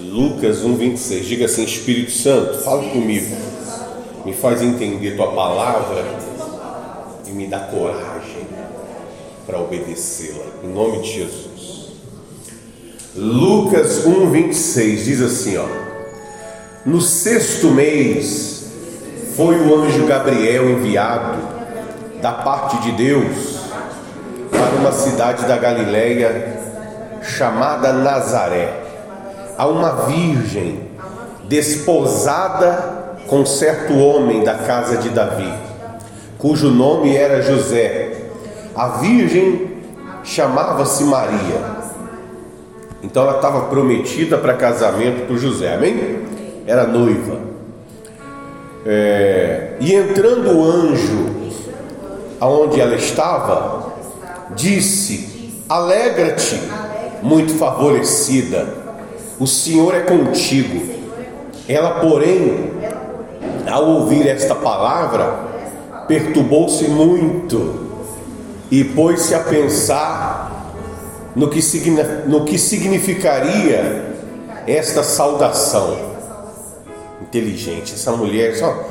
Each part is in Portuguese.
Lucas 1,26. Diga assim: Espírito Santo, fala comigo, me faz entender tua palavra e me dá coragem para obedecê-la, em nome de Jesus. Lucas 1,26 diz assim: ó, no sexto mês foi o anjo Gabriel enviado da parte de Deus para uma cidade da Galileia chamada Nazaré, a uma virgem desposada com certo homem da casa de Davi, cujo nome era José. A virgem chamava-se Maria. Então ela estava prometida para casamento por José, amém? Era noiva. É, e entrando o anjo aonde ela estava, disse: Alegra-te, muito favorecida, o Senhor é contigo. Ela, porém, ao ouvir esta palavra, perturbou-se muito e pôs-se a pensar no que, no que significaria esta saudação. Inteligente, essa mulher, só,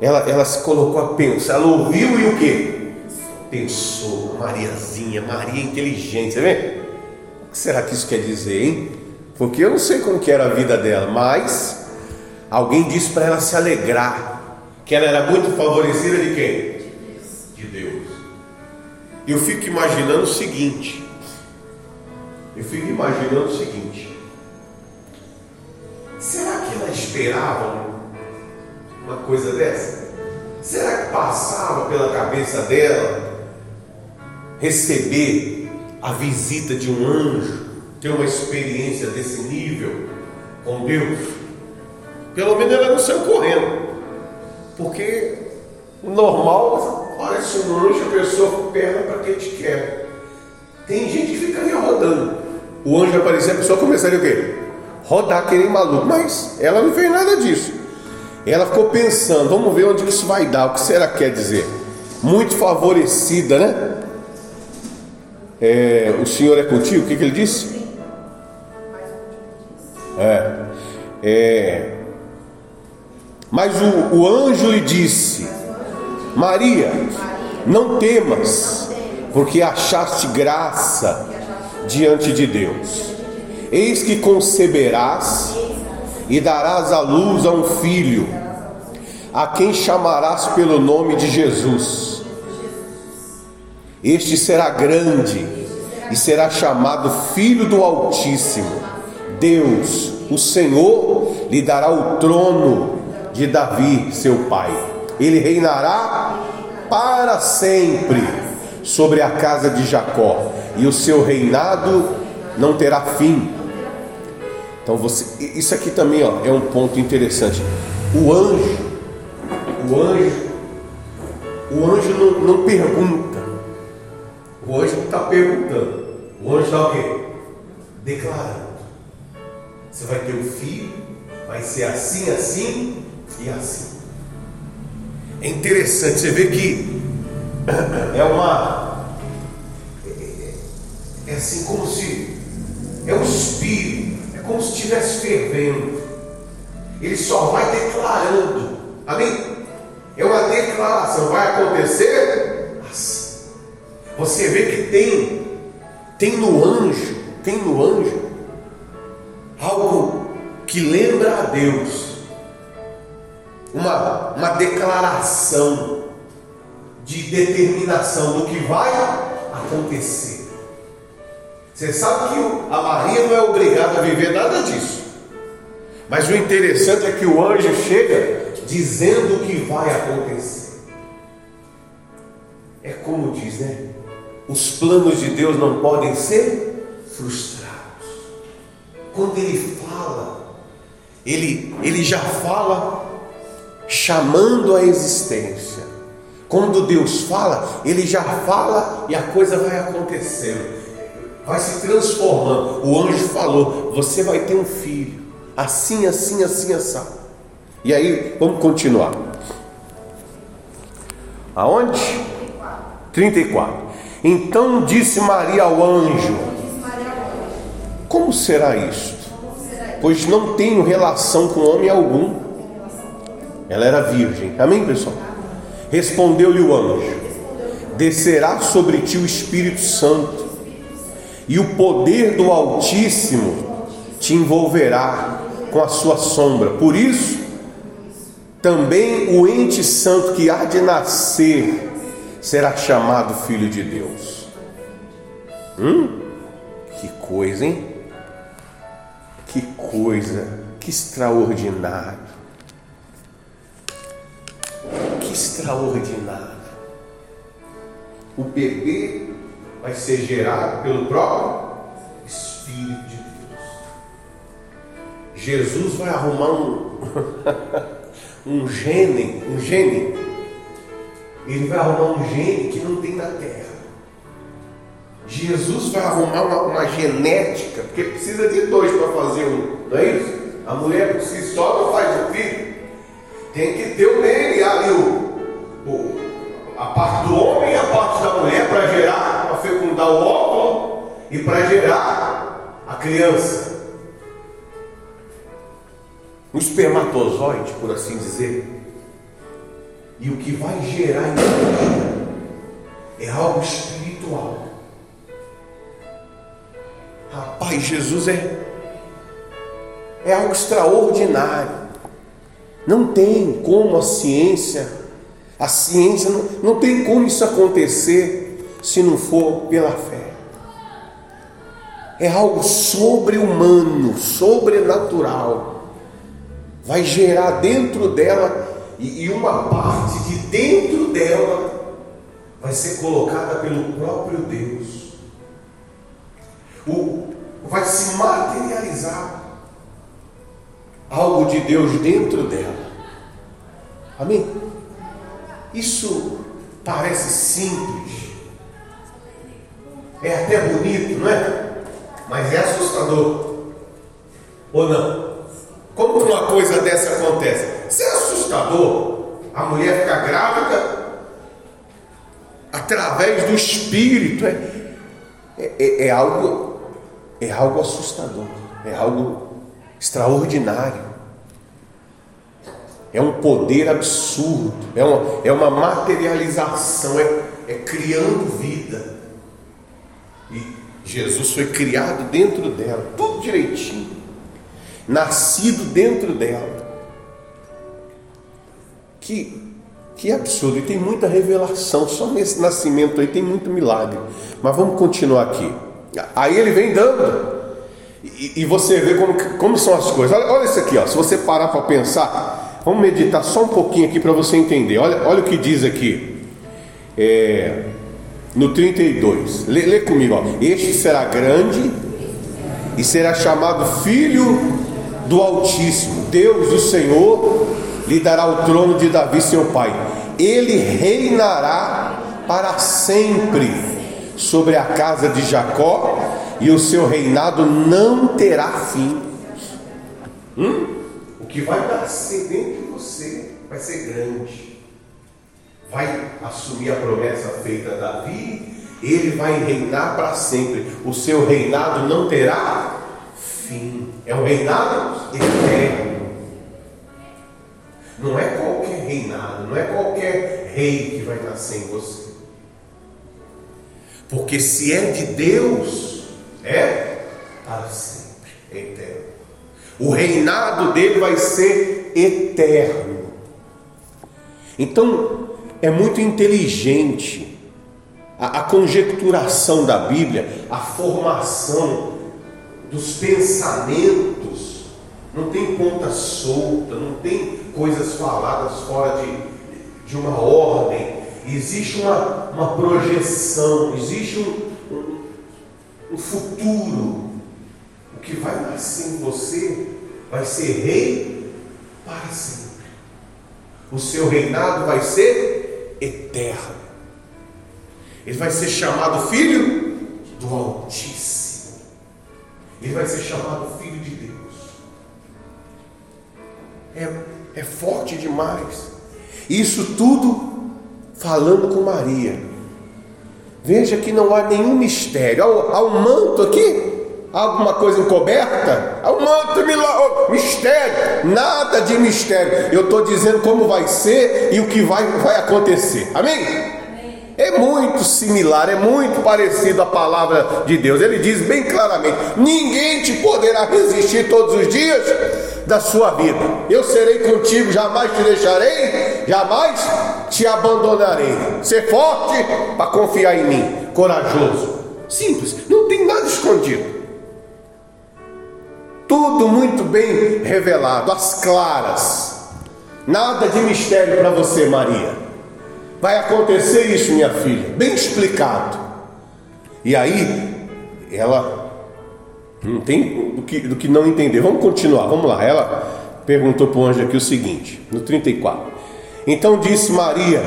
ela, ela se colocou a pensar, ela ouviu e o que? Pensou, Mariazinha, Maria inteligente, você vê? O que será que isso quer dizer, hein? Porque eu não sei como que era a vida dela, mas alguém disse para ela se alegrar, que ela era muito favorecida de quem? De Deus. Eu fico imaginando o seguinte. Eu fico imaginando o seguinte. Será que ela esperava uma coisa dessa? Será que passava pela cabeça dela receber a visita de um anjo, ter uma experiência desse nível com Deus? Pelo menos ela não saiu correndo, porque normal parece um anjo, a pessoa perna para quem te quer. Tem gente que ficaria rodando. O anjo aparecer, a pessoa começaria o quê? Rodar que nem maluco. Mas ela não fez nada disso. Ela ficou pensando, vamos ver onde isso vai dar, o que será que quer dizer? Muito favorecida, né? É, o Senhor é contigo? O que, que ele disse? É, é, mas o, o anjo lhe disse: Maria, não temas, porque achaste graça diante de Deus. Eis que conceberás e darás à luz a um filho, a quem chamarás pelo nome de Jesus. Este será grande e será chamado Filho do Altíssimo. Deus, o Senhor, lhe dará o trono de Davi, seu pai. Ele reinará para sempre sobre a casa de Jacó, e o seu reinado não terá fim. Então você, isso aqui também ó, é um ponto interessante. O anjo, o anjo, o anjo não, não pergunta. O anjo não está perguntando. O anjo está o quê? Declarando. Você vai ter um filho, vai ser assim, assim e assim. É interessante, você vê que é uma. É, é assim como se. É um espírito, é como se estivesse fervendo. Ele só vai declarando. Amém? É uma declaração. Vai acontecer assim. Você vê que tem, tem no anjo, tem no anjo algo que lembra a Deus, uma, uma declaração de determinação do que vai acontecer. Você sabe que a Maria não é obrigada a viver nada disso. Mas o interessante é que o anjo chega dizendo o que vai acontecer. É como diz, né? Os planos de Deus não podem ser frustrados. Quando ele fala, ele, ele já fala chamando a existência. Quando Deus fala, Ele já fala e a coisa vai acontecendo, vai se transformando. O anjo falou: Você vai ter um filho, assim, assim, assim, assim. E aí, vamos continuar. Aonde? 34. Então disse Maria ao anjo: Como será isto? pois não tenho relação com homem algum. Ela era virgem. Amém, pessoal? Respondeu-lhe o anjo: Descerá sobre ti o Espírito Santo, e o poder do Altíssimo te envolverá com a sua sombra. Por isso, também o ente santo que há de nascer será chamado Filho de Deus. Hum? Que coisa, hein? Que coisa, que extraordinário. Que extraordinário. O bebê vai ser gerado pelo próprio Espírito de Deus. Jesus vai arrumar um, um gene, um gene. Ele vai arrumar um gene que não tem na terra. Jesus vai arrumar uma, uma genética, porque precisa de dois para fazer um, não é isso? A mulher por si só não faz o filho. Tem que ter o DNA ali, o, o, a parte do homem e a parte da mulher para gerar, para fecundar o óvulo e para gerar a criança. O espermatozoide, por assim dizer. E o que vai gerar energia é algo espiritual. Rapaz, Jesus é, é algo extraordinário. Não tem como a ciência, a ciência não, não tem como isso acontecer se não for pela fé. É algo sobre-humano, sobrenatural. Vai gerar dentro dela, e, e uma parte de dentro dela vai ser colocada pelo próprio Deus o, vai se materializar algo de Deus dentro dela. Amém? Isso parece simples, é até bonito, não é? Mas é assustador. Ou não? Como uma coisa dessa acontece? Se é assustador a mulher ficar grávida através do espírito. É, é, é algo é algo assustador, é algo extraordinário. É um poder absurdo, é uma, é uma materialização, é, é criando vida. E Jesus foi criado dentro dela, tudo direitinho, nascido dentro dela. Que, que absurdo, e tem muita revelação, só nesse nascimento aí tem muito milagre. Mas vamos continuar aqui. Aí ele vem dando. E, e você vê como, como são as coisas. Olha, olha isso aqui, ó. se você parar para pensar, vamos meditar só um pouquinho aqui para você entender. Olha, olha o que diz aqui. É, no 32. Lê, lê comigo, ó. Este será grande e será chamado Filho do Altíssimo. Deus, o Senhor, lhe dará o trono de Davi, seu pai. Ele reinará para sempre sobre a casa de Jacó e o seu reinado não terá fim. Hum? O que vai nascer dentro de você vai ser grande. Vai assumir a promessa feita a Davi, ele vai reinar para sempre. O seu reinado não terá fim. É um reinado eterno. Não é qualquer reinado, não é qualquer rei que vai nascer em você. Porque se é de Deus, é para sempre, é eterno. O reinado dele vai ser eterno. Então, é muito inteligente a, a conjecturação da Bíblia, a formação dos pensamentos. Não tem ponta solta, não tem coisas faladas fora de, de uma ordem existe uma, uma projeção, existe um, um, um futuro. O que vai nascer em você vai ser rei para sempre. O seu reinado vai ser eterno. Ele vai ser chamado filho do Altíssimo. Ele vai ser chamado filho de Deus. É, é forte demais. Isso tudo falando com Maria. Veja que não há nenhum mistério. Há, um manto aqui, alguma coisa encoberta? É um manto mistério, nada de mistério. Eu estou dizendo como vai ser e o que vai, vai acontecer. Amém? É muito similar, é muito parecido à palavra de Deus. Ele diz bem claramente: ninguém te poderá resistir todos os dias da sua vida. Eu serei contigo, jamais te deixarei, jamais te abandonarei. Ser forte para confiar em mim, corajoso. Simples, não tem nada escondido. Tudo muito bem revelado, às claras. Nada de mistério para você, Maria. Vai acontecer isso, minha filha, bem explicado. E aí, ela não tem do que, do que não entender. Vamos continuar, vamos lá. Ela perguntou para o anjo aqui o seguinte, no 34. Então disse Maria: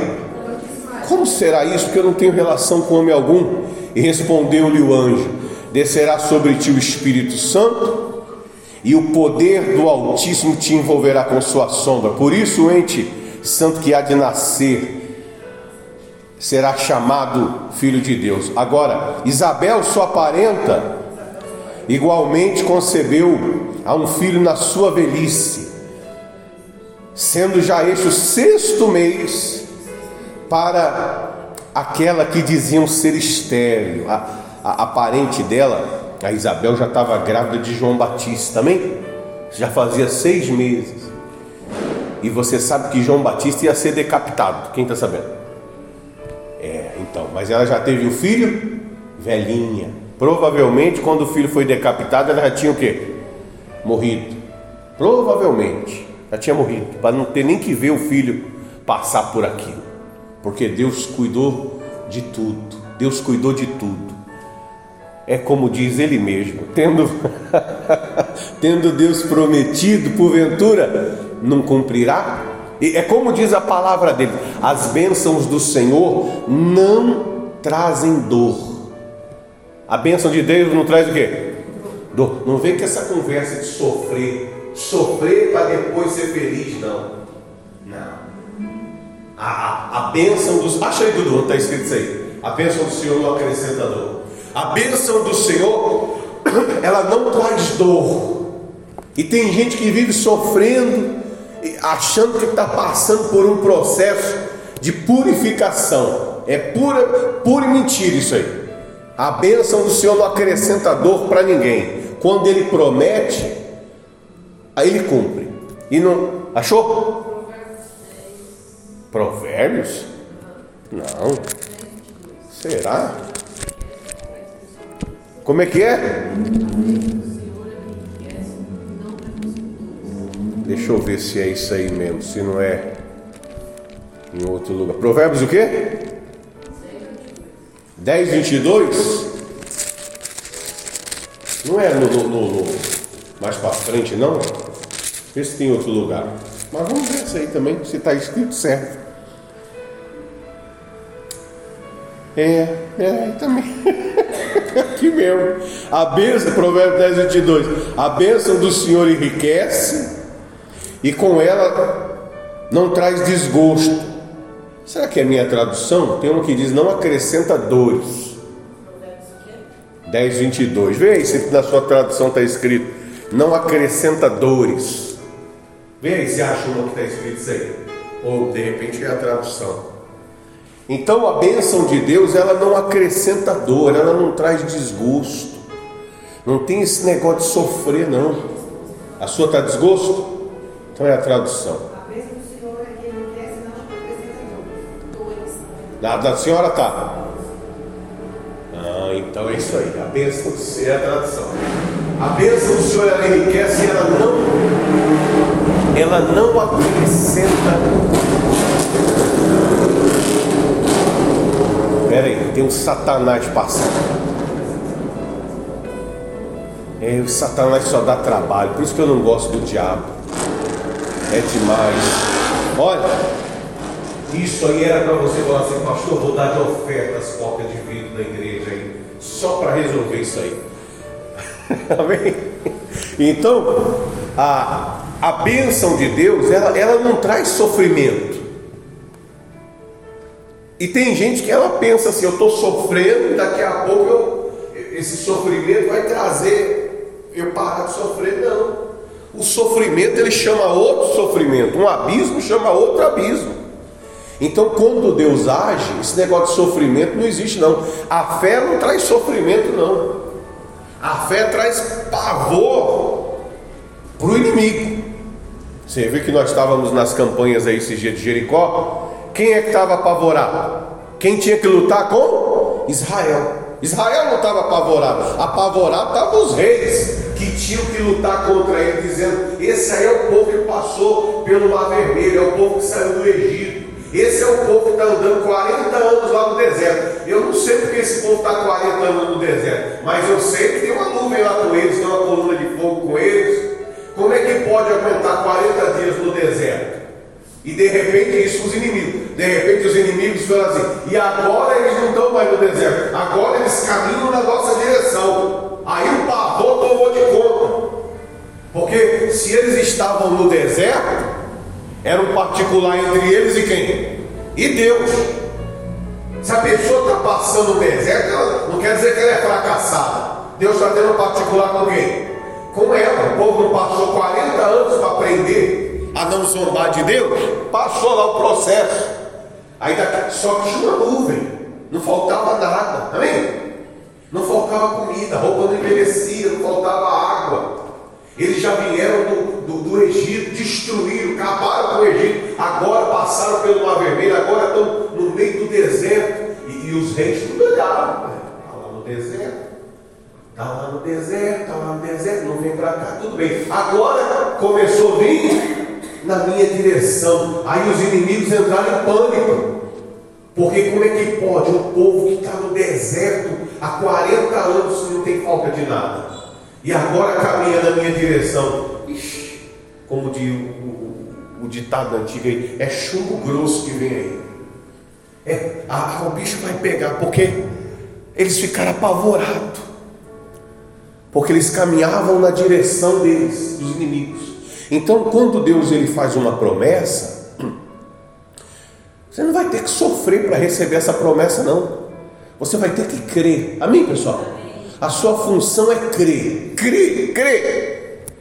Como será isso? Porque eu não tenho relação com homem algum. E respondeu-lhe o anjo: Descerá sobre ti o Espírito Santo, e o poder do Altíssimo te envolverá com sua sombra. Por isso, o ente santo que há de nascer será chamado filho de Deus. Agora, Isabel, sua parenta, igualmente concebeu a um filho na sua velhice, sendo já este o sexto mês para aquela que diziam ser estéreo. A, a, a parente dela, a Isabel, já estava grávida de João Batista também, já fazia seis meses. E você sabe que João Batista ia ser decapitado. Quem está sabendo? É, então, mas ela já teve o filho velhinha. Provavelmente, quando o filho foi decapitado, ela já tinha o quê? Morrido. Provavelmente, já tinha morrido, para não ter nem que ver o filho passar por aquilo. Porque Deus cuidou de tudo. Deus cuidou de tudo. É como diz ele mesmo, tendo tendo Deus prometido, porventura não cumprirá? E é como diz a palavra dele: as bênçãos do Senhor não trazem dor. A bênção de Deus não traz o quê? Dor. Não vem com essa conversa de sofrer, sofrer para depois ser feliz, não. Não. A, a bênção dos. Acha aí, Dudu, está escrito isso aí. A bênção do Senhor não acrescenta dor. A bênção do Senhor, ela não traz dor. E tem gente que vive sofrendo achando que está passando por um processo de purificação. É pura, pura mentira isso aí. A bênção do Senhor não acrescenta dor para ninguém. Quando Ele promete, aí Ele cumpre. E não. Achou? Provérbios? Não. Será? Como é que é? Deixa eu ver se é isso aí mesmo, se não é em outro lugar. Provérbios o quê? 10, 22? Não é no, no, no, no mais para frente, não? Vê se tem outro lugar. Mas vamos ver isso aí também, se está escrito certo. É, é, também. Aqui mesmo. A bênção, Provérbio 10, 22. A bênção do Senhor enriquece e com ela não traz desgosto. Será que é a minha tradução? Tem uma que diz não acrescenta dores. 10, 22. Vê aí se na sua tradução está escrito não acrescenta dores. Vê aí se acha uma que está escrito isso aí. Ou de repente é a tradução. Então a bênção de Deus ela não acrescenta dor, ela não traz desgosto. Não tem esse negócio de sofrer, não. A sua está desgosto? Então é a tradução. A bênção do Senhor é que ele quer, senão dores. Da, da senhora tá. Ah, então é isso aí. A bênção é a tradução. A bênção do Senhor ela enriquece e ela não, ela não acrescenta. Espera aí, tem um satanás passando. É, o satanás só dá trabalho, por isso que eu não gosto do diabo. É demais. Olha, isso aí era para você falar assim, pastor, vou dar de oferta as cópias de vidro da igreja aí, só para resolver isso aí. Amém? Então, a, a bênção de Deus, ela, ela não traz sofrimento. E tem gente que ela pensa assim, eu estou sofrendo, daqui a pouco eu, esse sofrimento vai trazer eu parar de sofrer, não. O sofrimento ele chama outro sofrimento, um abismo chama outro abismo. Então, quando Deus age, esse negócio de sofrimento não existe, não. A fé não traz sofrimento, não. A fé traz pavor para o inimigo. Você viu que nós estávamos nas campanhas aí esses dias de Jericó? Quem é que estava apavorado? Quem tinha que lutar com? Israel. Israel não estava apavorado, apavorado estavam os reis que tinham que lutar contra ele, dizendo: Esse aí é o povo que passou pelo Mar Vermelho, é o povo que saiu do Egito. Esse é o povo que está andando 40 anos lá no deserto. Eu não sei porque esse povo está 40 anos no deserto, mas eu sei que tem uma nuvem lá com eles, tem uma coluna de fogo com eles. Como é que pode aguentar 40 dias no deserto? E de repente isso os inimigos. De repente os inimigos falam assim, e agora eles não estão mais no deserto, agora eles caminham na nossa direção. Aí o pavor tomou de conta. Porque se eles estavam no deserto, era um particular entre eles e quem? E Deus. Se a pessoa está passando no deserto, não quer dizer que ela é fracassada. Deus está tendo um particular com quem? Com ela. O povo não passou 40 anos para aprender a não zombar de Deus. Passou lá o processo. Aí só que tinha uma nuvem. Não faltava nada. Amém? Não faltava comida, roupa não envelhecia, não faltava água. Eles já vieram do, do, Egito, destruíram, acabaram com o Egito, agora passaram pelo Mar Vermelho, agora estão no meio do deserto. E, e os reis tudo olhavam, está lá no deserto, está lá no deserto, está lá no deserto, não vem para cá, tudo bem. Agora começou a vir na minha direção. Aí os inimigos entraram em pânico. Porque como é que pode um povo que está no deserto há 40 anos não tem falta de nada? e agora caminha na minha direção. Como diz o, o, o, ditado antigo aí, é chumbo grosso que vem aí. É, a, o bicho vai pegar, porque eles ficaram apavorados. Porque eles caminhavam na direção deles, dos inimigos. Então, quando Deus ele faz uma promessa, você não vai ter que sofrer para receber essa promessa, não. Você vai ter que crer. Amém, pessoal? A sua função é crer. Crer, crer.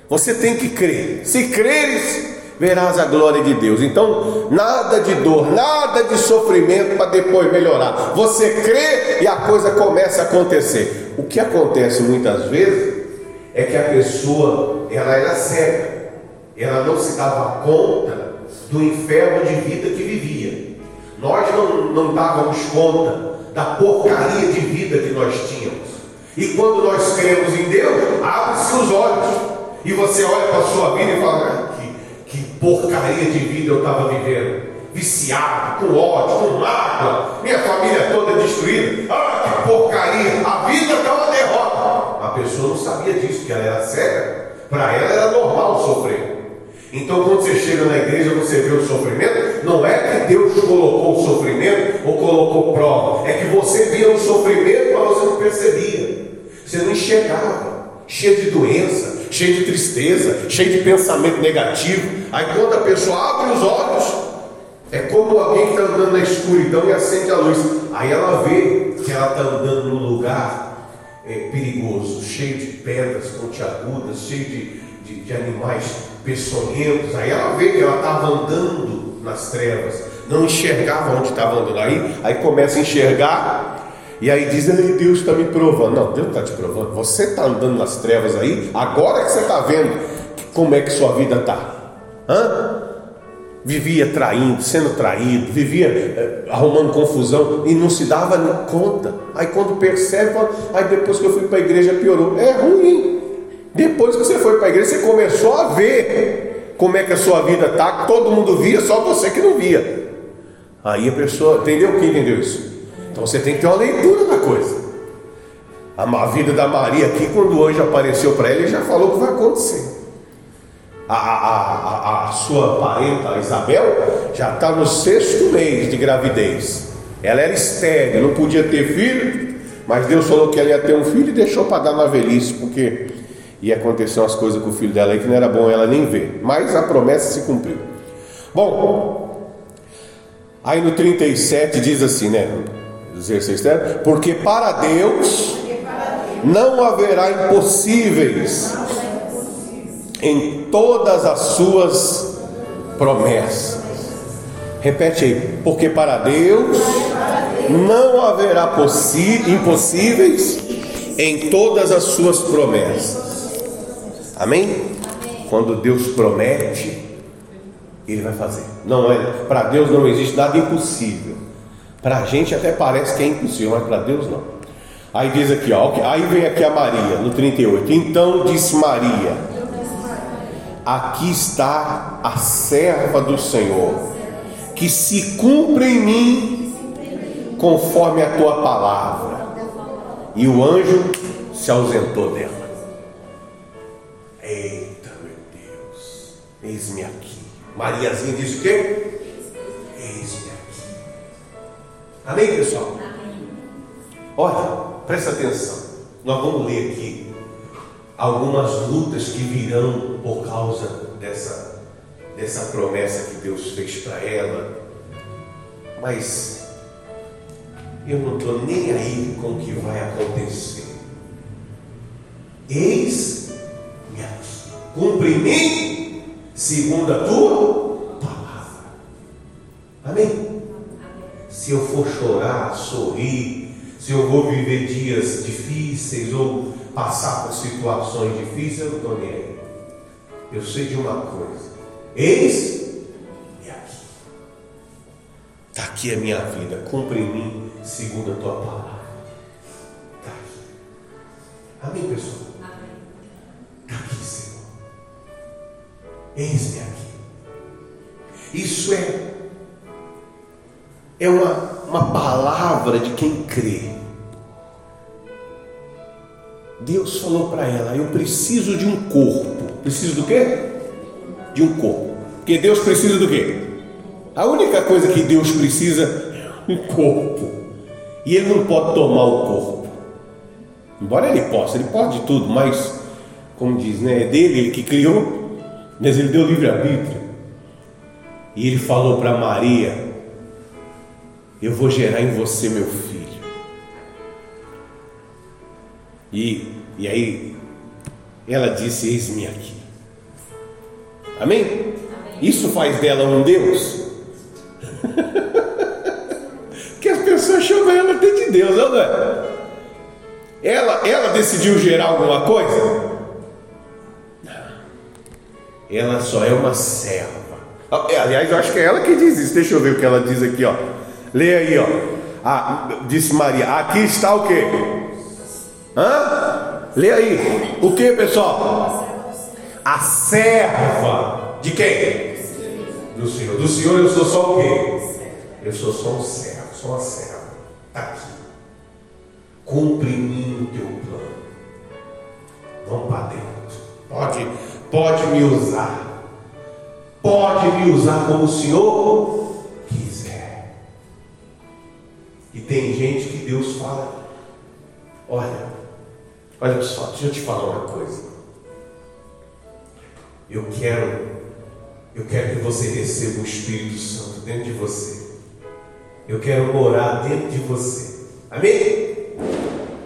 Você tem que crer. Se creres, verás a glória de Deus. Então, nada de dor, nada de sofrimento para depois melhorar. Você crê e a coisa começa a acontecer. O que acontece muitas vezes é que a pessoa ela era cega. Ela não se dava conta do inferno de vida que vivia. Nós não, não dávamos conta da porcaria de vida que nós tínhamos. E quando nós cremos em Deus, abre-se os olhos. E você olha para a sua vida e fala: que, que porcaria de vida eu estava vivendo. Viciado, com ódio, com mágoa, minha família toda destruída. Ah, que porcaria! A vida está uma derrota. A pessoa não sabia disso, que ela era cega. Para ela era normal sofrer. Então, quando você chega na igreja, você vê o sofrimento, não é que Deus colocou o sofrimento ou colocou prova, é que você via o sofrimento, mas você não percebia. Você não enxergava, cheio de doença, cheio de tristeza, cheio de pensamento negativo. Aí quando a pessoa abre os olhos, é como alguém que está andando na escuridão e acende a luz. Aí ela vê que ela está andando num lugar é, perigoso, cheio de pedras pontiagudas, cheio de, de, de animais peçonhentos. Aí ela vê que ela estava andando nas trevas, não enxergava onde estava andando. Aí, aí começa a enxergar e aí diz, Deus está me provando. Não, Deus está te provando. Você está andando nas trevas aí, agora que você está vendo como é que sua vida está. Hã? Vivia traindo, sendo traído, vivia eh, arrumando confusão e não se dava conta. Aí quando percebe, fala, aí depois que eu fui para a igreja piorou. É ruim. Depois que você foi para a igreja, você começou a ver como é que a sua vida está, todo mundo via, só você que não via. Aí a pessoa, entendeu? Quem entendeu isso? Então você tem que ter uma leitura da coisa. A vida da Maria aqui, quando hoje apareceu para ela, ele já falou o que vai acontecer. A, a, a, a sua parenta, Isabel, já está no sexto mês de gravidez. Ela era estéril, não podia ter filho, mas Deus falou que ela ia ter um filho e deixou para dar na velhice, porque ia acontecer umas coisas com o filho dela aí que não era bom ela nem ver. Mas a promessa se cumpriu. Bom, aí no 37 diz assim, né? Porque para Deus Não haverá impossíveis em todas as suas promessas. Repete aí, porque para Deus não haverá impossíveis em todas as suas promessas. Amém? Quando Deus promete, Ele vai fazer. Não é, para Deus não existe nada impossível. Para a gente até parece que é impossível, mas para Deus não. Aí diz aqui, ó, aí vem aqui a Maria, no 38. Então disse Maria: Aqui está a serva do Senhor, que se cumpre em mim conforme a tua palavra. E o anjo se ausentou dela. Eita, meu Deus, eis-me aqui. Mariazinha disse o quê? Eis-me. Amém, pessoal? Olha, presta atenção. Nós vamos ler aqui algumas lutas que virão por causa dessa, dessa promessa que Deus fez para ela. Mas eu não estou nem aí com o que vai acontecer. Eis-me aqui. Segundo a tua palavra. Amém? Se eu for chorar, sorrir, se eu vou viver dias difíceis ou passar por situações difíceis, eu não estou nem aí. Eu sei de uma coisa. Eis-me aqui. Está aqui a minha vida. Cumpre em mim segundo a tua palavra. É uma, uma palavra de quem crê. Deus falou para ela: Eu preciso de um corpo. Preciso do quê? De um corpo. Porque Deus precisa do quê? A única coisa que Deus precisa é um corpo. E Ele não pode tomar o corpo. Embora Ele possa, Ele pode tudo, mas, como diz, né, é dele, Ele que criou, mas Ele deu livre-arbítrio. E Ele falou para Maria: Eu vou gerar em você meu filho. E, e aí ela disse: Eis-me aqui. Amém? Amém? Isso faz dela um Deus? que as pessoas chamam ela até de Deus, não é? Ela, ela decidiu gerar alguma coisa? Não. Ela só é uma serva. Ah, é, aliás, eu acho que é ela que diz isso. Deixa eu ver o que ela diz aqui, ó. Leia aí, ó. Ah, disse Maria: Aqui está o que? Hã? Lê aí. O que, pessoal? A serva de quem? Do Senhor. Do Senhor eu sou só o quê? Eu sou só um servo, só uma serva. Está aqui. Cumpre em mim o teu plano. Vamos para dentro. Pode, pode me usar. Pode me usar como o Senhor E tem gente que Deus fala: olha, Olha só, deixa eu te falar uma coisa. Eu quero, eu quero que você receba o Espírito Santo dentro de você. Eu quero morar dentro de você. Amém?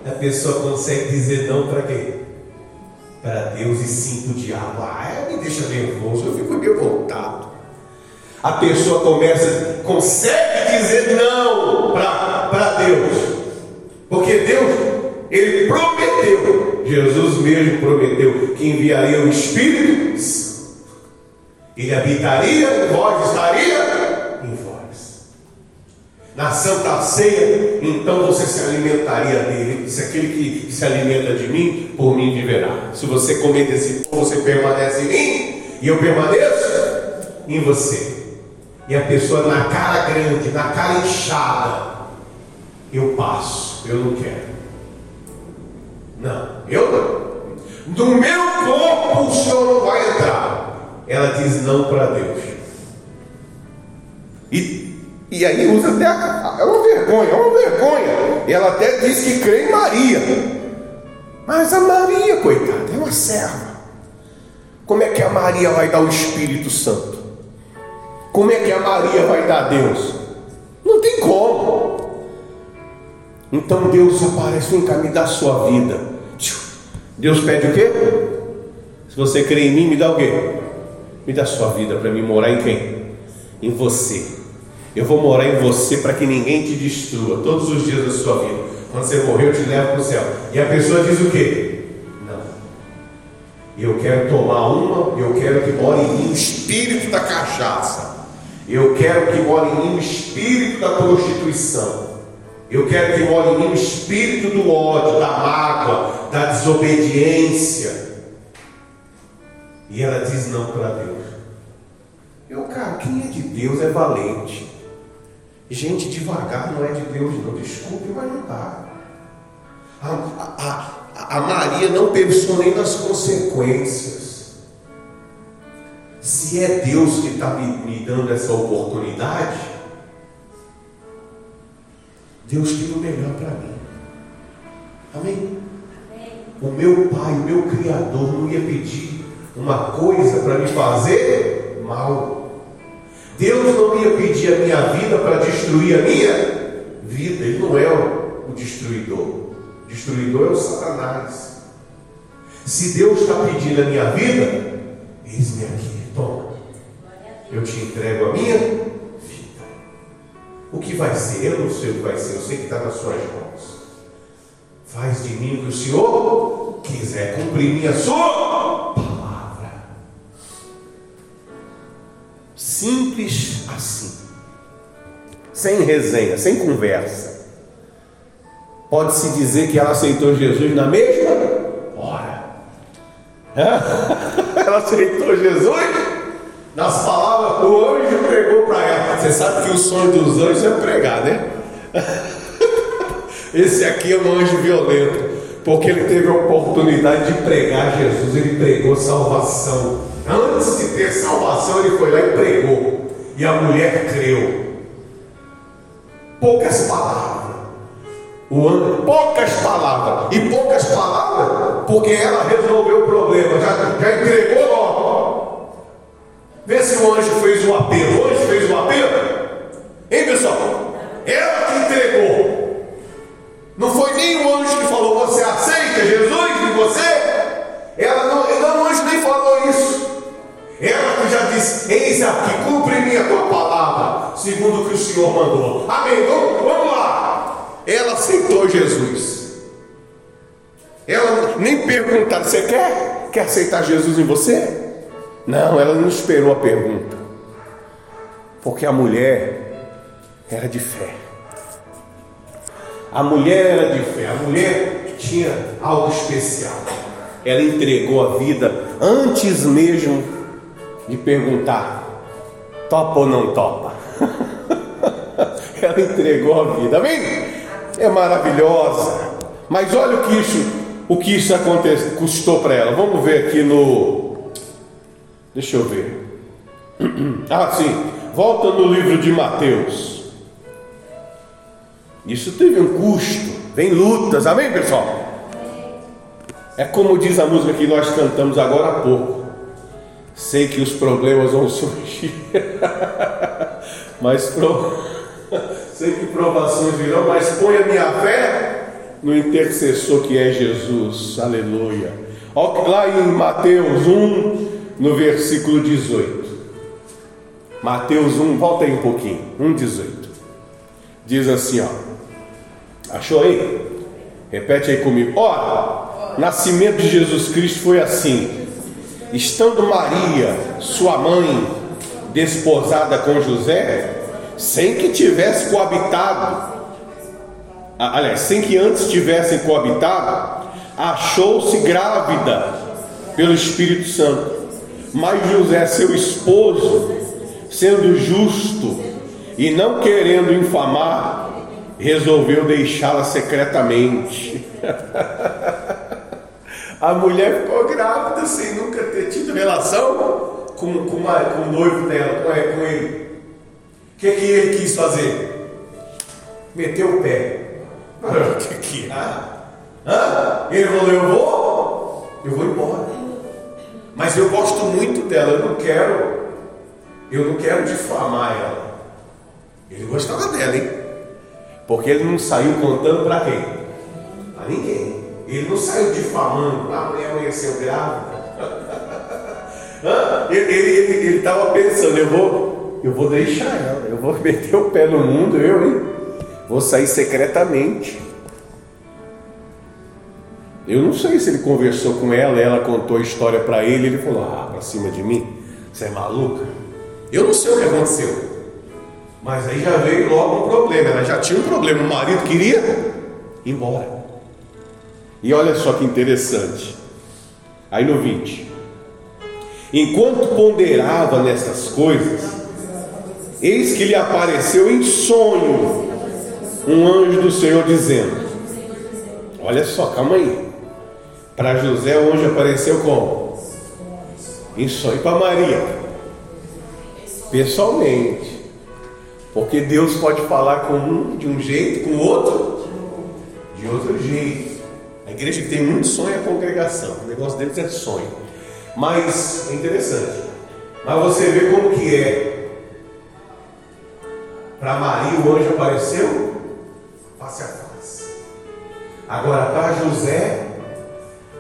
A pessoa consegue dizer não para quê? Para Deus e sim para o diabo. Ah, me deixa nervoso, eu fico revoltado. A pessoa começa, consegue dizer não para Deus. Porque Deus ele prometeu, Jesus mesmo prometeu, que enviaria o Espírito Santo. Ele habitaria em vós, estaria em vós. Na Santa Ceia, então você se alimentaria dele. Se aquele que se alimenta de mim, por mim viverá. Se você comer desse pão, você permanece em mim, e eu permaneço em você. E a pessoa na cara grande, na cara inchada, eu passo, eu não quero. Não, eu não. Do meu corpo o Senhor não vai entrar. Ela diz não para Deus. E, e aí usa até a, é uma vergonha, é uma vergonha. E ela até diz que crê em Maria. Mas a Maria, coitada, é uma serva. Como é que a Maria vai dar o Espírito Santo? Como é que a Maria vai dar Deus? Não tem como. Então Deus aparece no caminho da sua vida Deus pede o quê? Se você crê em mim, me dá o quê? Me dá sua vida para mim morar em quem? Em você. Eu vou morar em você para que ninguém te destrua todos os dias da sua vida. Quando você morrer, eu te levo para o céu. E a pessoa diz o quê? Não. Eu quero tomar uma, eu quero que more em mim o espírito da cachaça. Eu quero que more em mim o espírito da prostituição. Eu quero que more em mim o espírito do ódio, da mágoa, da desobediência. E ela diz não para Deus. Eu, cara, quem é de Deus é valente. Gente devagar não é de Deus, não. Desculpe, mas não dá. A, a, a Maria não pensou nem nas consequências. Se é Deus que está me, me dando essa oportunidade, Deus tem o melhor para mim. Amém? Amém? O meu Pai, o meu Criador, não ia pedir uma coisa para me fazer mal. Deus não ia pedir a minha vida para destruir a minha vida. Ele não é o destruidor. O destruidor é o Satanás. Se Deus está pedindo a minha vida, eis-me aqui, toma. Eu te entrego a minha. O que vai ser? Eu não sei o que vai ser, eu sei que está nas suas mãos. Faz de mim o que o Senhor quiser cumprir minha sua Simples assim. Sem resenha, sem conversa. Pode-se dizer que ela aceitou Jesus na mesma hora. Ela aceitou Jesus nas palavras, o anjo pregou para ela. Você sabe que o sonho dos anjos é pregar, né? Esse aqui é um anjo violento, porque ele teve a oportunidade de pregar Jesus, ele pregou salvação. Antes de ter salvação, ele foi lá e pregou. E a mulher creu. Poucas palavras. O anjo, poucas palavras. E poucas palavras, porque ela resolveu o problema. Já, já entregou logo. Vê se o anjo fez o apelo. O anjo fez o apelo. Hein, pessoal? Ela que entregou. Não foi nem o anjo que falou: Você aceita Jesus de você? Ela não, não, o anjo nem falou isso. Ela que já disse: Eis aqui, cumpre-me a tua palavra, segundo o que o Senhor mandou. Amém? Vamos, vamos lá. Ela aceitou Jesus. Ela nem perguntaram: Você quer? Quer aceitar Jesus em você? Não, ela não esperou a pergunta. Porque a mulher era de fé. A mulher era de fé. A mulher tinha algo especial. Ela entregou a vida antes mesmo de perguntar: topa ou não topa? Ela entregou a vida, amém? É maravilhosa. Mas olha o que isso, o que isso acontece, custou para ela. Vamos ver aqui no. Deixa eu ver. Ah, sim. Volta no livro de Mateus. Isso teve um custo. Vem lutas, amém, pessoal? É como diz a música que nós cantamos agora há pouco. Sei que os problemas vão surgir, mas pro... sei que provações virão, mas põe a minha fé no intercessor que é Jesus, aleluia. Lá em Mateus 1, no versículo 18. Mateus 1, volta aí um pouquinho, 1, 18. Diz assim, ó. Achou aí? Repete aí comigo. Ora, nascimento de Jesus Cristo foi assim estando Maria, sua mãe, desposada com José, sem que tivesse coabitado, aliás, sem que antes tivessem coabitado, achou-se grávida pelo Espírito Santo. Mas José, seu esposo, sendo justo e não querendo infamar, resolveu deixá-la secretamente. A mulher ficou grávida sem nunca ter tido relação com, com, uma, com o noivo dela, com, ele. O que, que ele quis fazer? Meteu o pé. O que que ah? ah? Ele falou, eu vou, eu vou embora. Mas eu gosto muito dela, eu não quero, eu não quero difamar ela. Ele gostava dela, hein? Porque ele não saiu contando para quem? Para ninguém. Ele não saiu difamando, a mulher amanheceu grávida. ele estava pensando, eu vou, eu vou deixar ela, eu vou meter o pé no mundo, eu, hein? Vou sair secretamente. Eu não sei se ele conversou com ela, ela contou a história para ele, ele falou: Ah, para cima de mim, você é maluca? Eu não sei o que aconteceu. Mas aí já veio logo um problema, ela já tinha um problema, o marido queria ir embora. E olha só que interessante. Aí no 20. Enquanto ponderava nestas coisas, eis que lhe apareceu em sonho um anjo do Senhor dizendo: Olha só, calma aí. Para José o anjo apareceu como? Em sonho. Para Maria? Pessoalmente. Porque Deus pode falar com um de um jeito, com o outro de outro jeito. A igreja que tem muito sonho é a congregação. O negócio deles é sonho. Mas é interessante. Mas você vê como que é. Para Maria o anjo apareceu face a face. Agora para José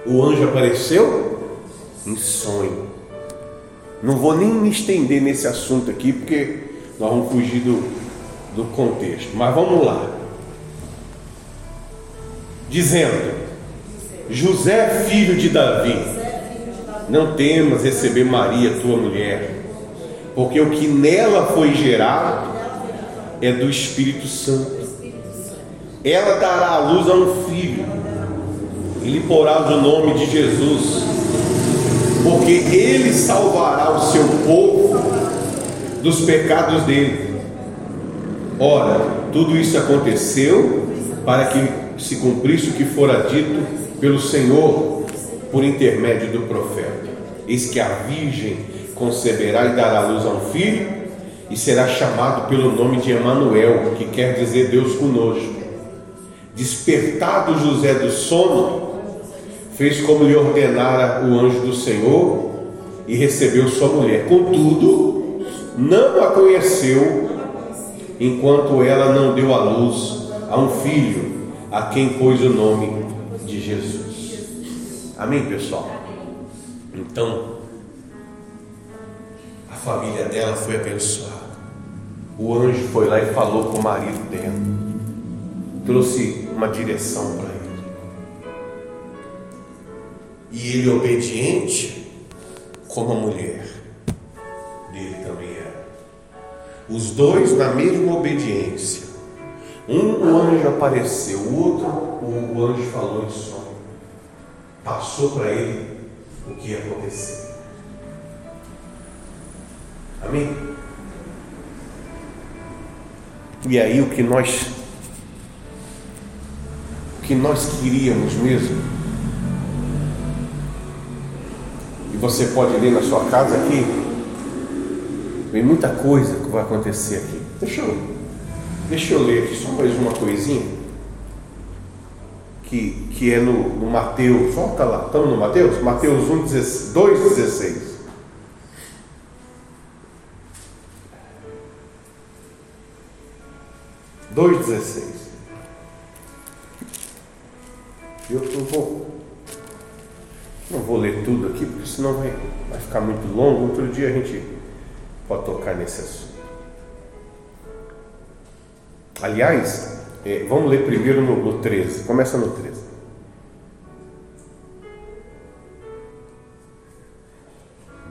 o anjo apareceu em sonho. Não vou nem me estender nesse assunto aqui, porque nós vamos fugir do, do contexto. Mas vamos lá. Dizendo: José, filho de Davi, não temas receber Maria, tua mulher, porque o que nela foi gerado é do Espírito Santo. Ela dará à luz a um filho e lhe porás o nome de Jesus, porque ele salvará o seu povo dos pecados dele. Ora, tudo isso aconteceu para que se cumprisse o que fora dito pelo Senhor por intermédio do profeta. Eis que a virgem conceberá e dará luz a um filho, e será chamado pelo nome de Emanuel, que quer dizer Deus conosco. Despertado José do sono, fez como lhe ordenara o anjo do Senhor e recebeu sua mulher. Contudo, não a conheceu enquanto ela não deu à luz a um filho, a quem pôs o nome de Jesus. Amém, pessoal? Então, a família dela foi abençoada. O anjo foi lá e falou com o marido dela, trouxe uma direção para e ele obediente como a mulher dele também era. Os dois na mesma obediência. Um o anjo apareceu, o outro o anjo falou em sonho. Passou para ele o que ia acontecer. Amém? E aí o que nós o que nós queríamos mesmo você pode ler na sua casa aqui. Tem muita coisa que vai acontecer aqui. Deixa eu, deixa eu ler aqui só mais uma coisinha. Que, que é no, no Mateus. Volta lá, estamos no Mateus? Mateus 1, 2, 16. Dois dezesseis. Eu, eu vou não vou ler tudo aqui, porque senão vai, vai ficar muito longo. Outro dia a gente pode tocar nesse assunto. Aliás, é, vamos ler primeiro no, no 13. Começa no 13.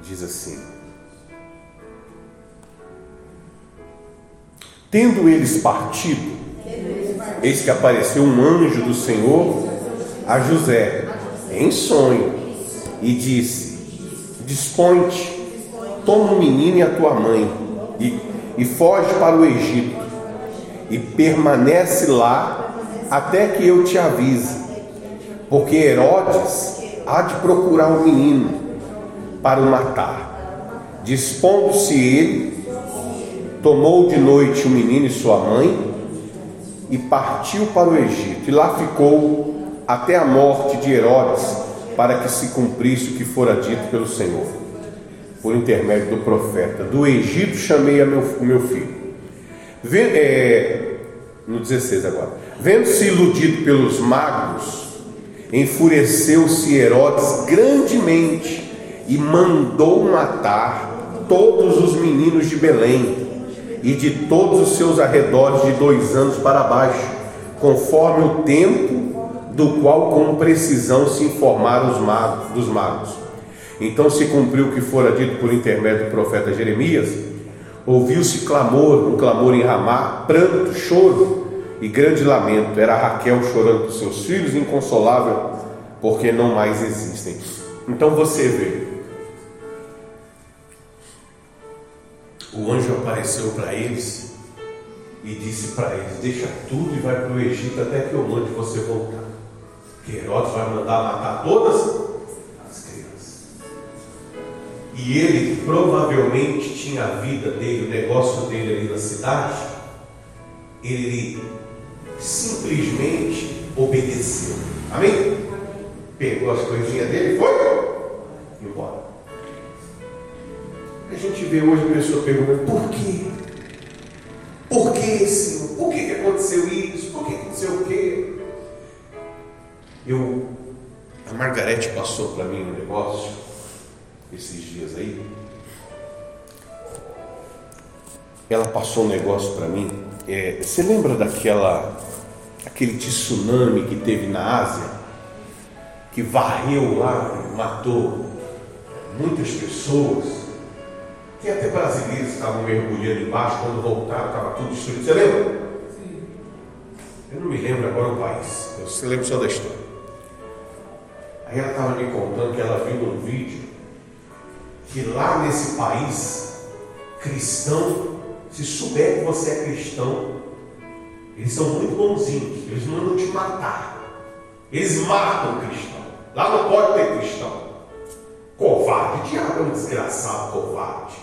Diz assim: Tendo eles partido, eis que apareceu um anjo do Senhor a José em sonho e disse: Dispõe-te, toma o menino e a tua mãe e, e foge para o Egito e permanece lá até que eu te avise, porque Herodes há de procurar o menino para o matar. Dispondo-se ele, tomou de noite o menino e sua mãe e partiu para o Egito, e lá ficou até a morte de Herodes para que se cumprisse o que fora dito pelo Senhor, por intermédio do profeta. Do Egito chamei a meu, meu filho. é, no 16 agora. Vendo-se iludido pelos magos, enfureceu-se Herodes grandemente e mandou matar todos os meninos de Belém e de todos os seus arredores de dois anos para baixo, conforme o tempo do qual com precisão se informaram os magos, dos magos. Então se cumpriu o que fora dito por intermédio do profeta Jeremias, ouviu-se clamor, um clamor em Ramá, pranto, choro e grande lamento. Era Raquel chorando por seus filhos, inconsolável, porque não mais existem. Então você vê, o anjo apareceu para eles e disse para eles: Deixa tudo e vai para o Egito até que eu mande você voltar. Que Herodes vai mandar matar todas as crianças. E ele provavelmente tinha a vida dele, o negócio dele ali na cidade. Ele simplesmente obedeceu. Amém? Pegou as coisinhas dele e foi embora. A gente vê hoje a pessoa perguntando: por quê? Por que, Senhor? Por que aconteceu isso? Por que aconteceu o quê? Eu, a Margarete passou para mim um negócio esses dias aí. Ela passou um negócio para mim. É, você lembra daquela aquele tsunami que teve na Ásia, que varreu lá, matou muitas pessoas, que até brasileiros estavam mergulhando embaixo, quando voltaram estava tudo destruído. Você lembra? Sim. Eu não me lembro agora o país, eu se lembro só da história. Aí ela estava me contando que ela viu num vídeo que lá nesse país, cristão, se souber que você é cristão, eles são muito bonzinhos, eles mandam te matar. Eles matam o cristão. Lá não pode ter cristão. Covarde, o diabo é um desgraçado covarde.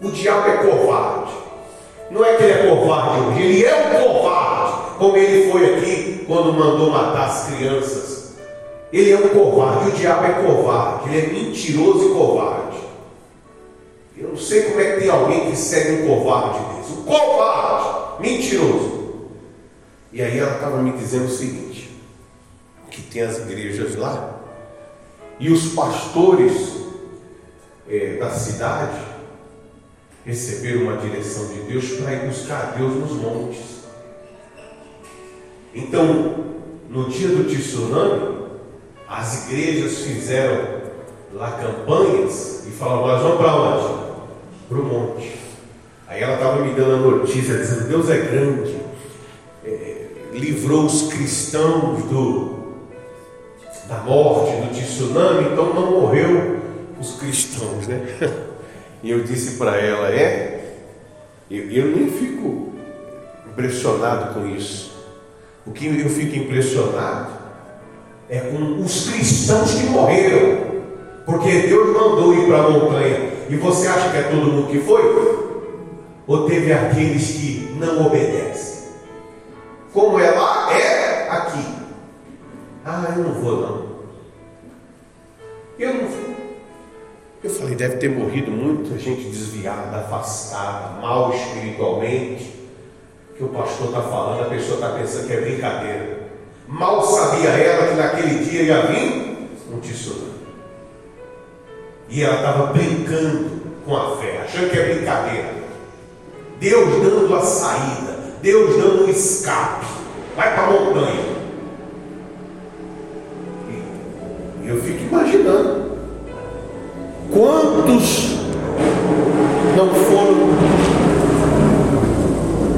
O diabo é covarde. Não é que ele é covarde hoje, ele é um covarde, como ele foi aqui quando mandou matar as crianças. Ele é um covarde, o diabo é covarde, ele é mentiroso e covarde. Eu não sei como é que tem alguém que segue um covarde desse. Um covarde, mentiroso. E aí ela estava me dizendo o seguinte: que tem as igrejas lá, e os pastores é, da cidade receberam uma direção de Deus para ir buscar Deus nos montes. Então, no dia do tsunami, as igrejas fizeram lá campanhas e falavam: Nós vamos para onde? Para o monte. Aí ela estava me dando a notícia, dizendo: Deus é grande livrou os cristãos do, da morte, do tsunami, então não morreu os cristãos, né? E eu disse para ela, é, eu, eu nem fico impressionado com isso. O que eu fico impressionado é com os cristãos que morreram, porque Deus mandou ir para a montanha. E você acha que é todo mundo que foi? Ou teve aqueles que não obedecem? Como é lá, é aqui. Ah, eu não vou não. Eu não vou. Eu falei, deve ter morrido muita gente desviada, afastada, mal espiritualmente. Que o pastor está falando, a pessoa está pensando que é brincadeira. Mal sabia ela que naquele dia ia vir um tsunami. E ela estava brincando com a fé, achando que é brincadeira. Deus dando a saída. Deus dando um escape. Vai para a montanha. E eu fico imaginando quantos não foram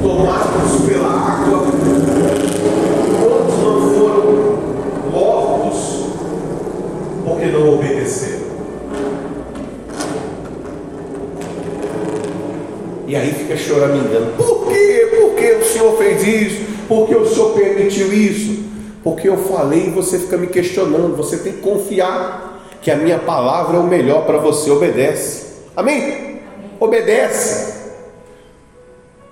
tomados pela água, obedeceram. E aí fica choramingando. Por quê? Por que o Senhor fez isso? Por que o Senhor permitiu isso? Porque eu falei e você fica me questionando. Você tem que confiar que a minha palavra é o melhor para você. Obedece. Amém. Obedece.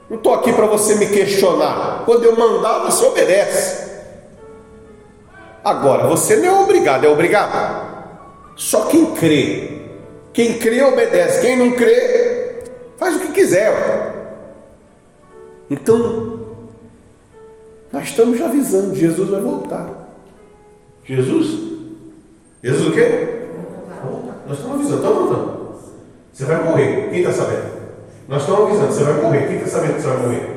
Não estou aqui para você me questionar. Quando eu mandar, você obedece. Agora, você não é obrigado, é obrigado. Só quem crê. Quem crê obedece. Quem não crê Faz o que quiser. Então, nós estamos avisando, Jesus vai voltar. Jesus? Jesus o quê? Nós estamos avisando, estamos avisando. Você vai morrer. Quem está sabendo? Nós estamos avisando, você vai morrer. Quem está sabendo que você vai morrer?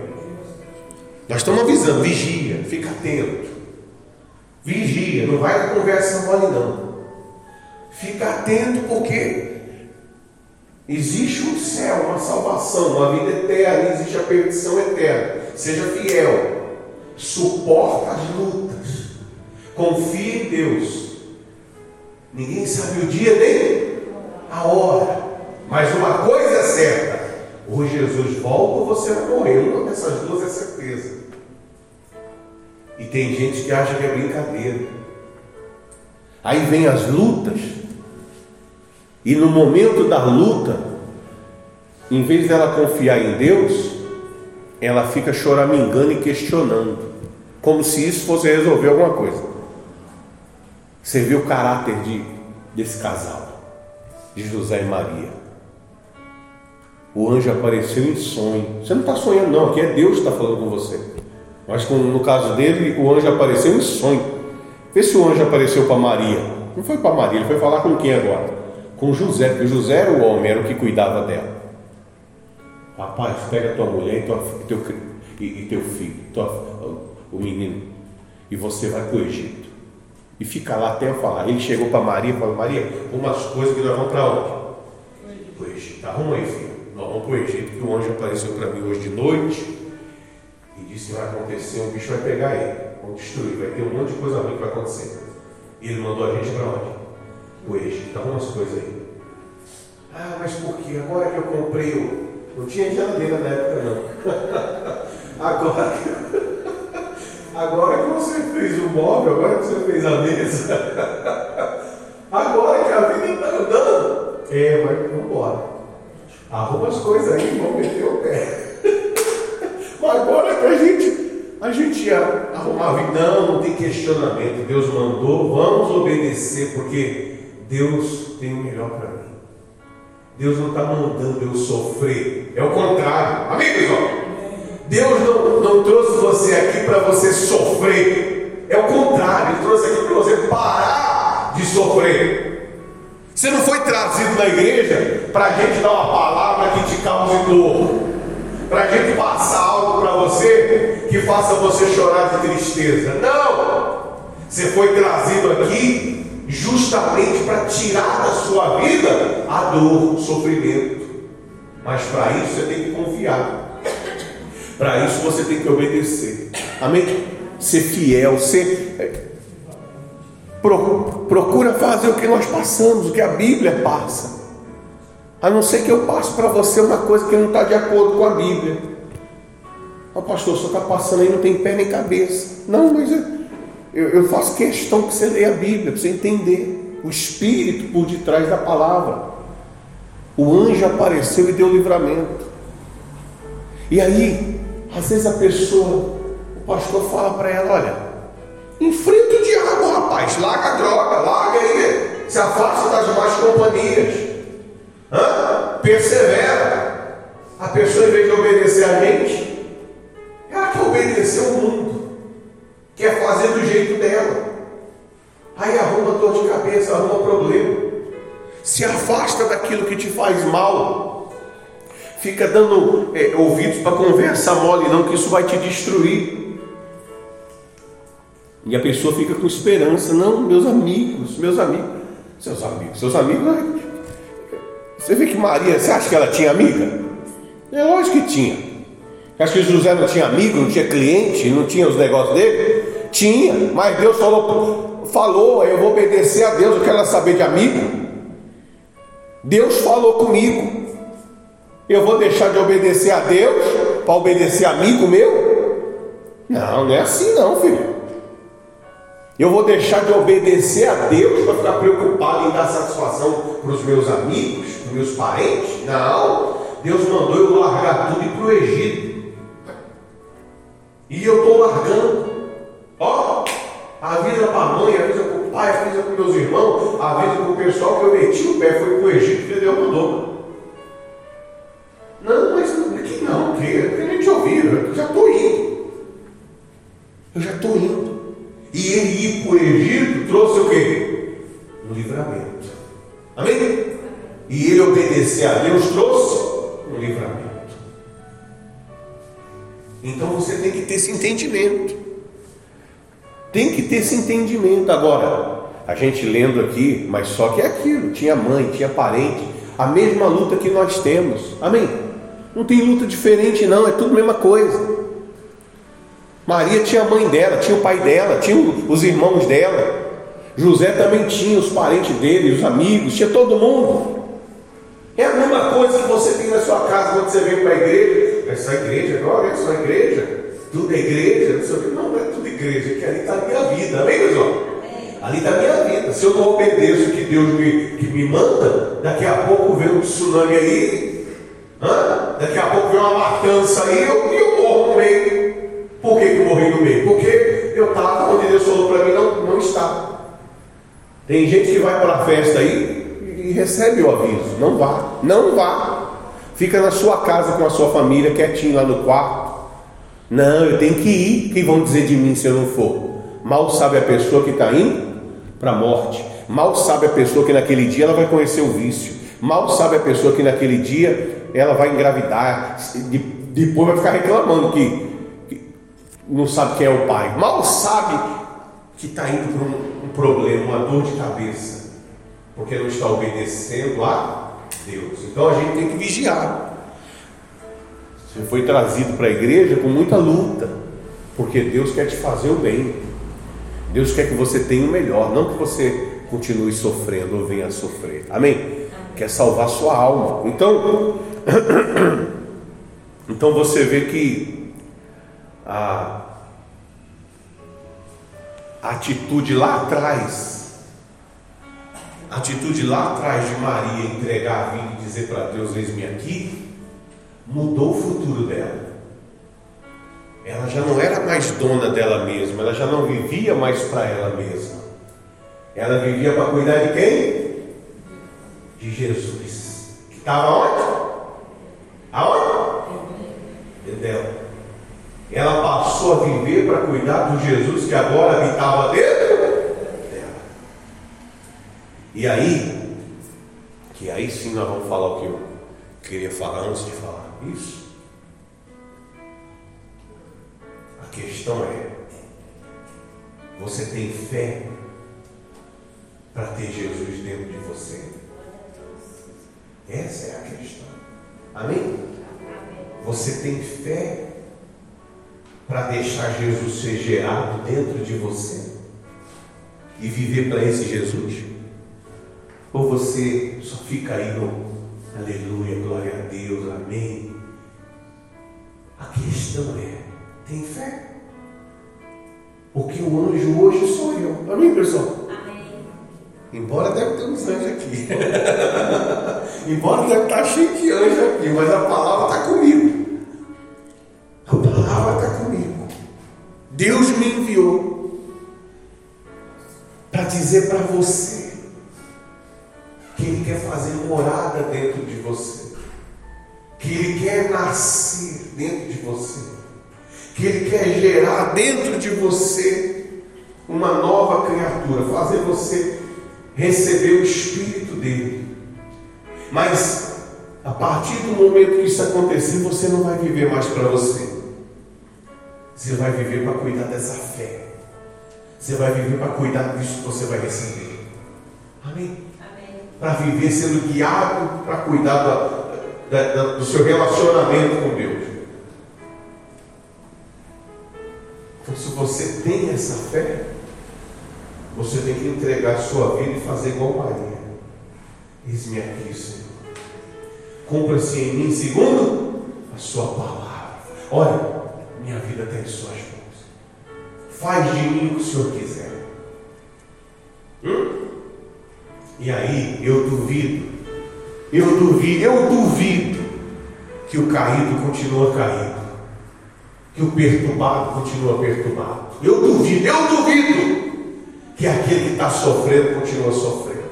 Nós estamos avisando, vigia, fica atento. Vigia, não vai na conversa mole não. Fica atento porque existe um céu, uma salvação, uma vida eterna, existe a perdição eterna. Seja fiel, suporta as lutas, confie em Deus. Ninguém sabe o dia nem a hora, mas uma coisa é certa: ou Jesus volta ou você vai morrer. Uma dessas duas é certeza. E tem gente que acha que é brincadeira. Aí vem as lutas, e no momento da luta, em vez dela confiar em Deus, ela fica choramingando e questionando, como se isso fosse resolver alguma coisa. Você viu o caráter de, desse casal, de José e Maria. O anjo apareceu em sonho. Você não está sonhando, não, aqui é Deus que está falando com você. Mas no caso dele, o anjo apareceu em sonho. Vê se o anjo apareceu para Maria. Não foi para Maria, ele foi falar com quem agora? Com José, porque José era o homem, era o que cuidava dela. Rapaz, pega tua mulher e, tua, teu, e, e teu filho, tua, o menino, e você vai para o Egito. E fica lá até eu falar. Ele chegou para Maria e falou: Maria, umas coisas que nós vamos para onde? Para o Egito. Arruma aí, filho. Nós vamos para o Egito, que o anjo apareceu para mim hoje de noite e disse: vai acontecer, um bicho vai pegar ele, vão destruir, vai ter um monte de coisa ruim que vai acontecer. E ele mandou a gente para onde? O Egito. Arruma as coisas aí. Ah, mas por quê? Agora que eu comprei o. Não tinha geladeira na época, não. agora que. Agora que você fez o móvel, agora que você fez a mesa. agora que a vida está andando. É, mas vamos embora. Arruma as coisas aí, vamos meter o pé. mas agora que a gente, a gente ia arrumar a vida, não, não tem questionamento. Deus mandou, vamos obedecer, porque Deus tem o melhor para mim. Deus não está mandando eu sofrer. É o contrário. Amigos, ó. Deus não, não trouxe você aqui para você sofrer. É o contrário. Ele trouxe aqui para você parar de sofrer. Você não foi trazido na igreja para a gente dar uma palavra que te cause dor. Para a gente passar algo para você que faça você chorar de tristeza. Não! Você foi trazido aqui justamente para tirar da sua vida a dor, o sofrimento. Mas para isso você tem que confiar. Para isso você tem que obedecer. Amém? Ser fiel, ser. É, procura fazer o que nós passamos, o que a Bíblia passa. A não ser que eu passe para você uma coisa que não está de acordo com a Bíblia. O pastor, só está passando aí, não tem pé nem cabeça. Não, mas eu, eu faço questão que você leia a Bíblia, para você entender o espírito por detrás da palavra. O anjo apareceu e deu livramento. E aí, às vezes a pessoa, o pastor fala para ela: olha, enfrenta o diabo, rapaz, larga a droga, larga aí, se afasta das más companhias, Hã? persevera. A pessoa, em vez de obedecer a gente, ela quer obedecer o mundo quer fazer do jeito dela. Aí arruma dor de cabeça, arruma problema. Se afasta daquilo que te faz mal. Fica dando é, ouvidos para conversa mole, não, que isso vai te destruir. E a pessoa fica com esperança, não, meus amigos, meus amigos, seus amigos, seus amigos. Você vê que Maria, você acha que ela tinha amiga? É lógico que tinha. Acho que José não tinha amigo, não tinha cliente, não tinha os negócios dele? Tinha, mas Deus falou, falou, eu vou obedecer a Deus, eu quero saber de amigo. Deus falou comigo. Eu vou deixar de obedecer a Deus para obedecer amigo meu? Não, não é assim não, filho. Eu vou deixar de obedecer a Deus para ficar preocupado em dar satisfação para os meus amigos, para os meus parentes? Não. Deus mandou eu largar tudo e ir para o Egito. E eu estou largando. Ó, avisa para a mãe, avisa para o pai, avisa para meus irmãos, avisa para o pessoal que eu meti o pé, foi para o Egito que Deus mandou. Não, mas que não, que a gente ouviu, eu já estou indo. Eu já estou indo. E ele ir para o Egito trouxe o quê? Um livramento. Amém? E ele obedecer a Deus trouxe um livramento. Então você tem que ter esse entendimento. Tem que ter esse entendimento. Agora, a gente lendo aqui, mas só que é aquilo: tinha mãe, tinha parente, a mesma luta que nós temos. Amém? Não tem luta diferente, não, é tudo a mesma coisa. Maria tinha a mãe dela, tinha o pai dela, tinha os irmãos dela. José também tinha os parentes dele, os amigos, tinha todo mundo. É a mesma coisa que você tem na sua casa quando você vem para a igreja. Só igreja agora? Só igreja? Tudo é igreja? Não, sei o que. não, não é tudo igreja, que ali está a minha vida, amém, pessoal? Ali está a minha vida. Se eu não obedeço o que Deus me, que me manda, daqui a pouco vem um tsunami aí, hã? daqui a pouco vem uma matança aí e eu, eu morro no meio. Por que, que eu morri no meio? Porque eu estava onde Deus falou para mim, não, não está. Tem gente que vai para a festa aí e recebe o aviso: não vá, não vá. Fica na sua casa com a sua família, quietinho lá no quarto. Não, eu tenho que ir. O que vão dizer de mim se eu não for? Mal sabe a pessoa que está indo para a morte. Mal sabe a pessoa que naquele dia ela vai conhecer o vício. Mal sabe a pessoa que naquele dia ela vai engravidar. Depois vai ficar reclamando que, que não sabe quem é o pai. Mal sabe que está indo para um problema, uma dor de cabeça, porque não está obedecendo a Deus. Então a gente tem que vigiar. Você foi trazido para a igreja com muita luta, porque Deus quer te fazer o bem. Deus quer que você tenha o melhor, não que você continue sofrendo ou venha a sofrer. Amém? Quer salvar sua alma. Então, então você vê que a a atitude lá atrás, a atitude lá atrás de Maria entregar a vida e dizer para Deus: Eis-me aqui, mudou o futuro dela. Ela já não era mais dona dela mesma, ela já não vivia mais para ela mesma. Ela vivia para cuidar de quem? De Jesus. Que estava onde? Aonde? Dentro dela. Ela passou a viver para cuidar do Jesus que agora habitava dentro dela. E aí, que aí sim nós vamos falar o que eu queria falar antes de falar isso. A questão é: você tem fé para ter Jesus dentro de você? Essa é a questão. Amém? Você tem fé para deixar Jesus ser gerado dentro de você e viver para esse Jesus? Ou você só fica aí no aleluia, glória a Deus, amém? A questão é: tem fé? Porque o anjo hoje sou eu. Amém, pessoal? Amém. Embora deve ter uns anjos aqui. Embora deve estar cheio de anjos aqui, mas a palavra está comigo. A palavra está comigo. Deus me enviou para dizer para você que Ele quer fazer morada dentro de você, que Ele quer nascer dentro de você, que Ele quer gerar dentro de você uma nova criatura, fazer você receber o Espírito dele. Mas a partir do momento que isso acontecer, você não vai viver mais para você. Você vai viver para cuidar dessa fé. Você vai viver para cuidar disso que você vai receber. Amém? Amém. Para viver sendo guiado para cuidar da, da, da, do seu relacionamento com Deus. Então, se você tem essa fé, você tem que entregar a sua vida e fazer igual Maria. Eis-me aqui, Senhor. Cumpra-se em mim segundo a sua palavra. Olha, minha vida está em Suas mãos. Faz de mim o que o Senhor quiser. Hum? E aí eu duvido, eu duvido, eu duvido que o caído continua caído, que o perturbado continua perturbado. Eu duvido, eu duvido que aquele que está sofrendo continua sofrendo.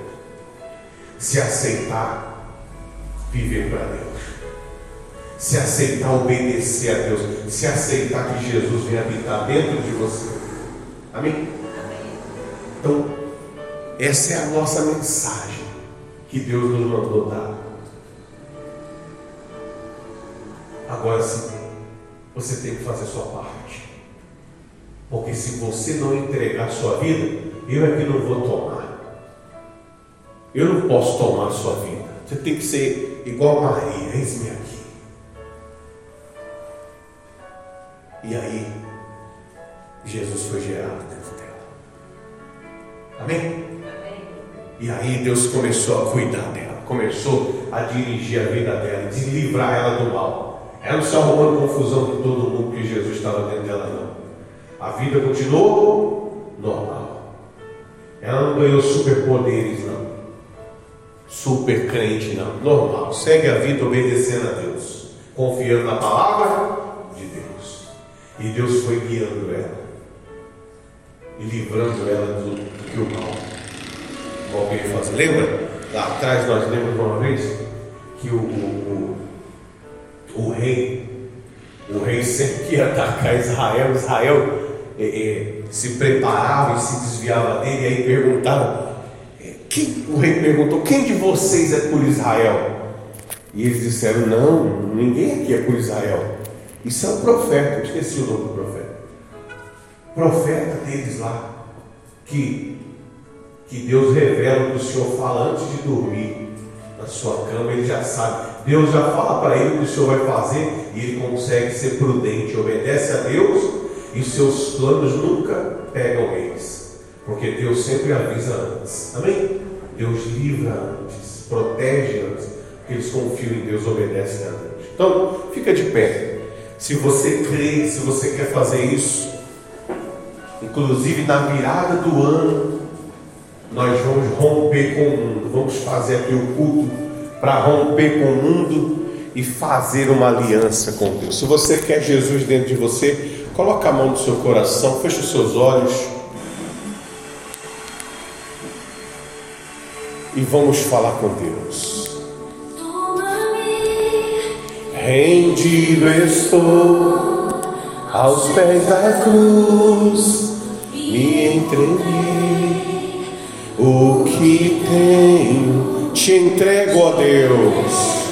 Se aceitar viver para Deus se aceitar obedecer a Deus, se aceitar que Jesus vem habitar dentro de você. Amém? Então, essa é a nossa mensagem que Deus nos mandou dar. Agora sim, você tem que fazer a sua parte. Porque se você não entregar a sua vida, eu é que não vou tomar. Eu não posso tomar a sua vida. Você tem que ser igual a Maria, eis-me aqui. E aí, Jesus foi gerado dentro dela. Amém? Amém? E aí Deus começou a cuidar dela, começou a dirigir a vida dela, de livrar ela do mal. Não se arrumando confusão com todo mundo que Jesus estava dentro dela, não. A vida continuou normal. Ela não ganhou superpoderes, não. Super crente, não. Normal. Segue a vida obedecendo a Deus, confiando na palavra de Deus. E Deus foi guiando ela e livrando ela do, do que o mal, o mal queria fazer. Lembra? Lá atrás nós lemos uma vez que o, o rei, o rei sempre que ia atacar Israel, Israel é, é, se preparava e se desviava dele, e aí perguntava, é, quem, o rei perguntou, quem de vocês é por Israel? E eles disseram, não, ninguém aqui é por Israel. Isso é um profeta, eu esqueci o nome do profeta profeta deles lá, que, que Deus revela que o Senhor fala antes de dormir na sua cama, ele já sabe. Deus já fala para ele o que o Senhor vai fazer e ele consegue ser prudente, obedece a Deus e seus planos nunca pegam eles, porque Deus sempre avisa antes. Amém? Deus livra antes, protege antes, porque eles confiam em Deus, obedecem a Deus. Então, fica de pé. Se você crê, se você quer fazer isso, Inclusive na virada do ano, nós vamos romper com o mundo. Vamos fazer aqui o culto para romper com o mundo e fazer uma aliança com Deus. Se você quer Jesus dentro de você, coloca a mão no seu coração, feche os seus olhos. E vamos falar com Deus. Rendido estou aos pés da cruz me entreguei. O que tenho te entrego a Deus.